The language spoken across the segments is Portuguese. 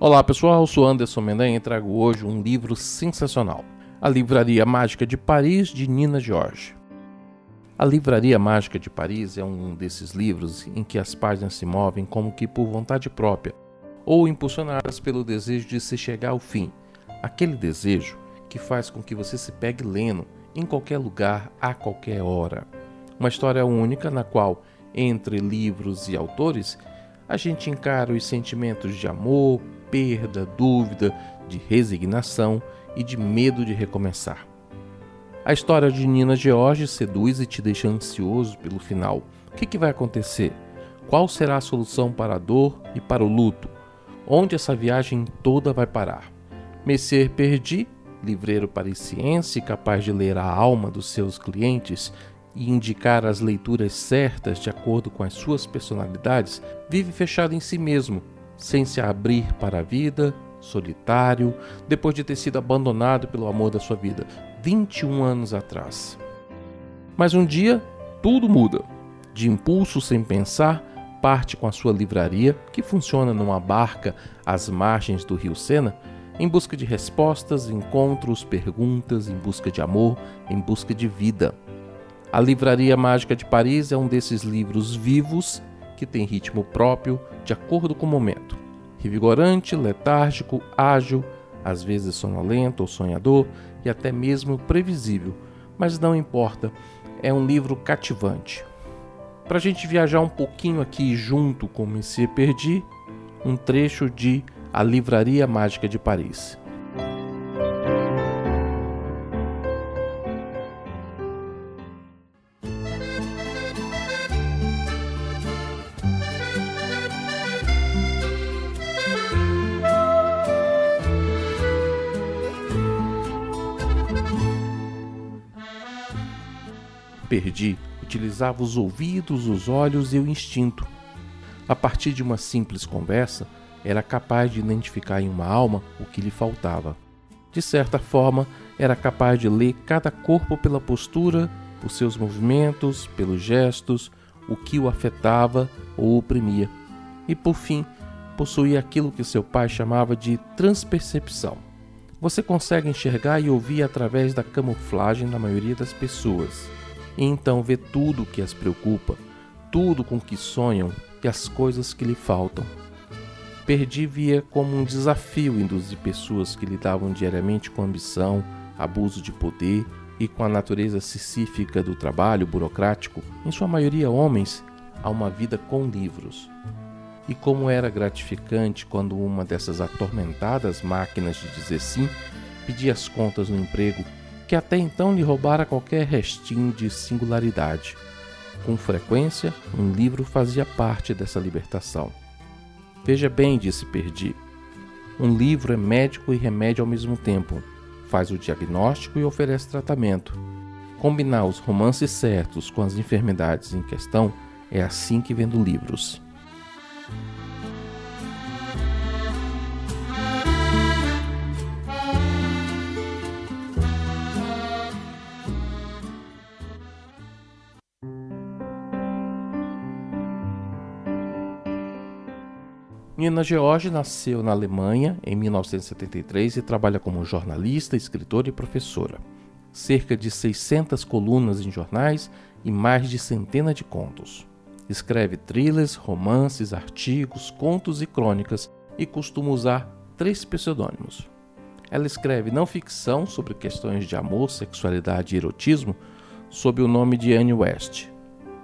Olá pessoal, sou Anderson Mendanha e trago hoje um livro sensacional. A Livraria Mágica de Paris, de Nina George. A Livraria Mágica de Paris é um desses livros em que as páginas se movem como que por vontade própria, ou impulsionadas pelo desejo de se chegar ao fim. Aquele desejo que faz com que você se pegue lendo em qualquer lugar, a qualquer hora. Uma história única na qual, entre livros e autores, a gente encara os sentimentos de amor, perda, dúvida, de resignação e de medo de recomeçar. A história de Nina George seduz e te deixa ansioso pelo final. O que, que vai acontecer? Qual será a solução para a dor e para o luto? Onde essa viagem toda vai parar? Messier Perdi, livreiro parisiense capaz de ler a alma dos seus clientes e indicar as leituras certas de acordo com as suas personalidades, vive fechado em si mesmo sem se abrir para a vida, solitário, depois de ter sido abandonado pelo amor da sua vida 21 anos atrás. Mas um dia, tudo muda. De impulso sem pensar, parte com a sua livraria, que funciona numa barca às margens do rio Sena, em busca de respostas, encontros, perguntas, em busca de amor, em busca de vida. A Livraria Mágica de Paris é um desses livros vivos que tem ritmo próprio de acordo com o momento. Revigorante, letárgico, ágil, às vezes sonolento ou sonhador e até mesmo previsível, mas não importa, é um livro cativante. Para a gente viajar um pouquinho aqui junto com Monsieur Perdi, um trecho de A Livraria Mágica de Paris. Perdi utilizava os ouvidos, os olhos e o instinto. A partir de uma simples conversa, era capaz de identificar em uma alma o que lhe faltava. De certa forma, era capaz de ler cada corpo pela postura, por seus movimentos, pelos gestos, o que o afetava ou oprimia. E por fim, possuía aquilo que seu pai chamava de transpercepção. Você consegue enxergar e ouvir através da camuflagem da maioria das pessoas e então vê tudo o que as preocupa, tudo com que sonham e as coisas que lhe faltam. Perdi via como um desafio induzir pessoas que lidavam diariamente com ambição, abuso de poder e com a natureza sicífica do trabalho burocrático, em sua maioria homens, a uma vida com livros. E como era gratificante quando uma dessas atormentadas máquinas de dizer sim pedia as contas no emprego que até então lhe roubara qualquer restinho de singularidade. Com frequência, um livro fazia parte dessa libertação. Veja bem, disse Perdi. Um livro é médico e remédio ao mesmo tempo. Faz o diagnóstico e oferece tratamento. Combinar os romances certos com as enfermidades em questão é assim que vendo livros. Nina George nasceu na Alemanha em 1973 e trabalha como jornalista, escritora e professora. Cerca de 600 colunas em jornais e mais de centena de contos. Escreve thrillers, romances, artigos, contos e crônicas e costuma usar três pseudônimos. Ela escreve não ficção sobre questões de amor, sexualidade e erotismo sob o nome de Anne West.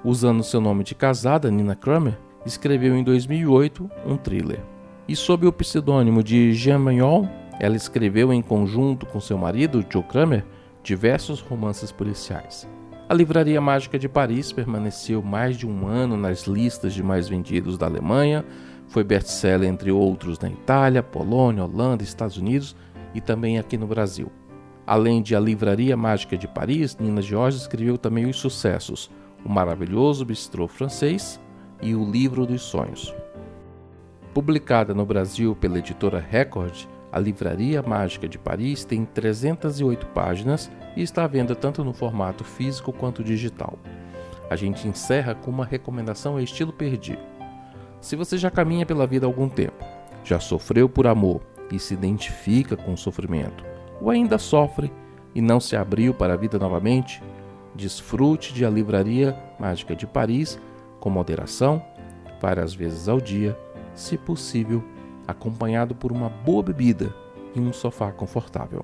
Usando seu nome de casada, Nina Kramer, escreveu em 2008 um thriller. E sob o pseudônimo de Jean Magnol, ela escreveu em conjunto com seu marido, Joe Kramer, diversos romances policiais. A Livraria Mágica de Paris permaneceu mais de um ano nas listas de mais vendidos da Alemanha, foi best-seller entre outros na Itália, Polônia, Holanda, Estados Unidos e também aqui no Brasil. Além de A Livraria Mágica de Paris, Nina George escreveu também os sucessos O Maravilhoso Bistrô Francês, e O Livro dos Sonhos. Publicada no Brasil pela editora Record, a Livraria Mágica de Paris tem 308 páginas e está à venda tanto no formato físico quanto digital. A gente encerra com uma recomendação a estilo perdido. Se você já caminha pela vida há algum tempo, Já sofreu por amor e se identifica com o sofrimento? Ou ainda sofre e não se abriu para a vida novamente? Desfrute de A Livraria Mágica de Paris com moderação, várias vezes ao dia, se possível, acompanhado por uma boa bebida e um sofá confortável.